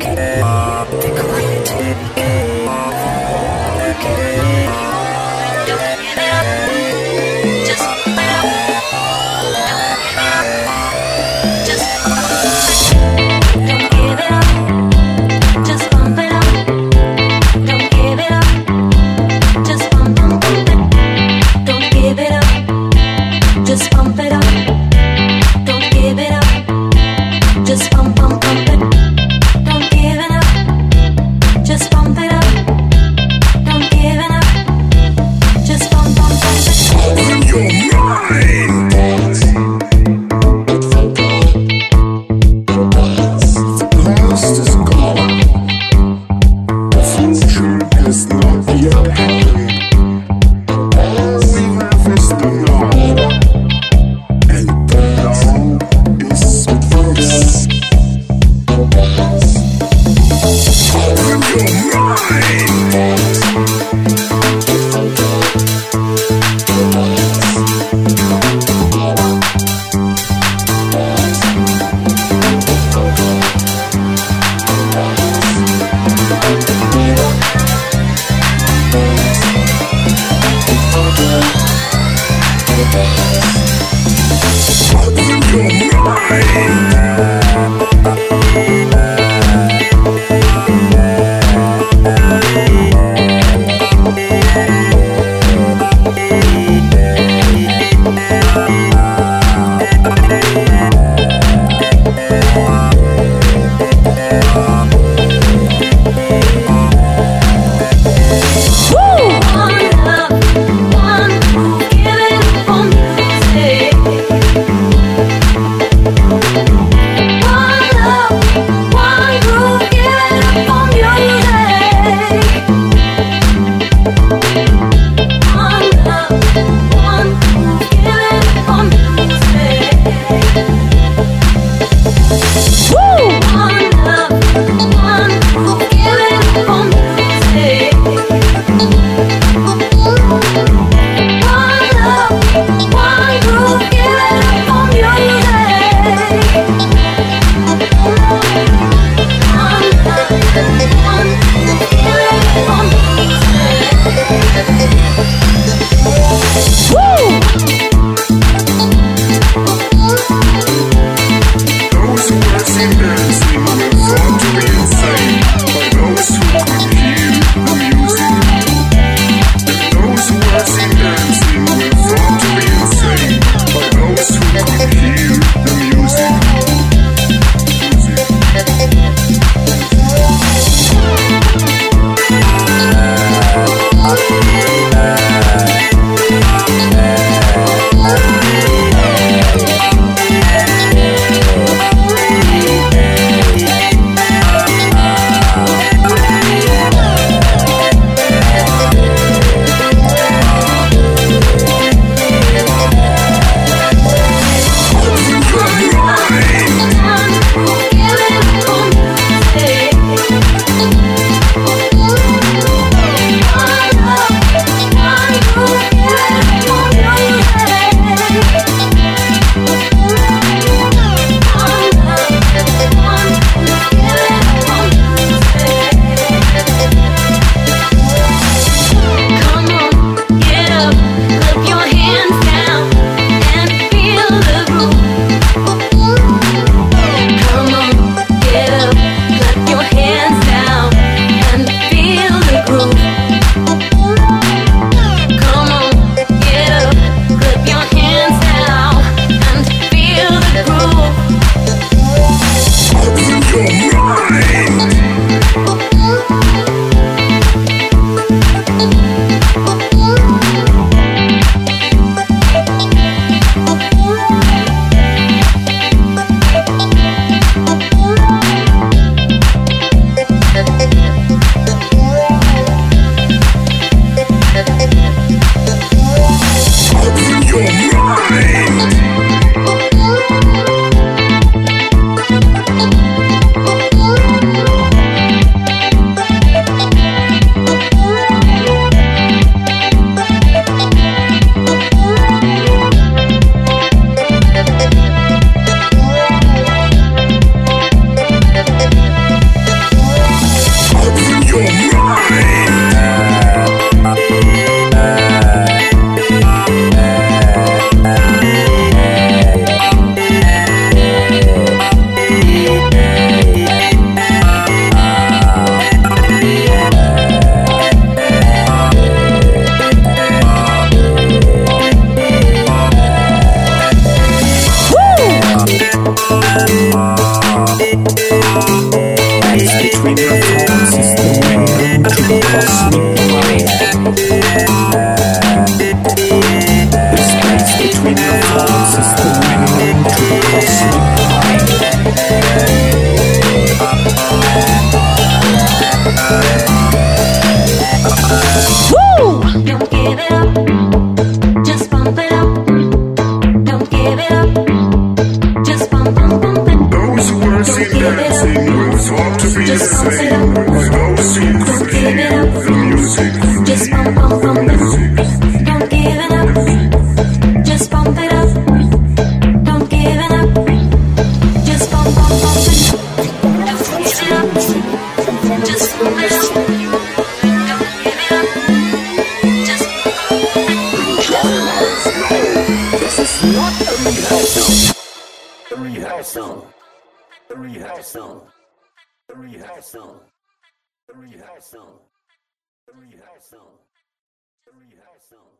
Those who The space between the floors is the wind to the cosmic who ought to be the same. Those who could feel the music. Just bump, bump, bump it. Don't give it up. Just bump it up. Don't give it up. Just bump, bump, bump it. Don't give it up. Just bump it up. Don't give it up. Just This is not a rehearsal. A rehearsal. A rehearsal. Rehearsal. Rehearsal. Rehearsal. Rehearsal.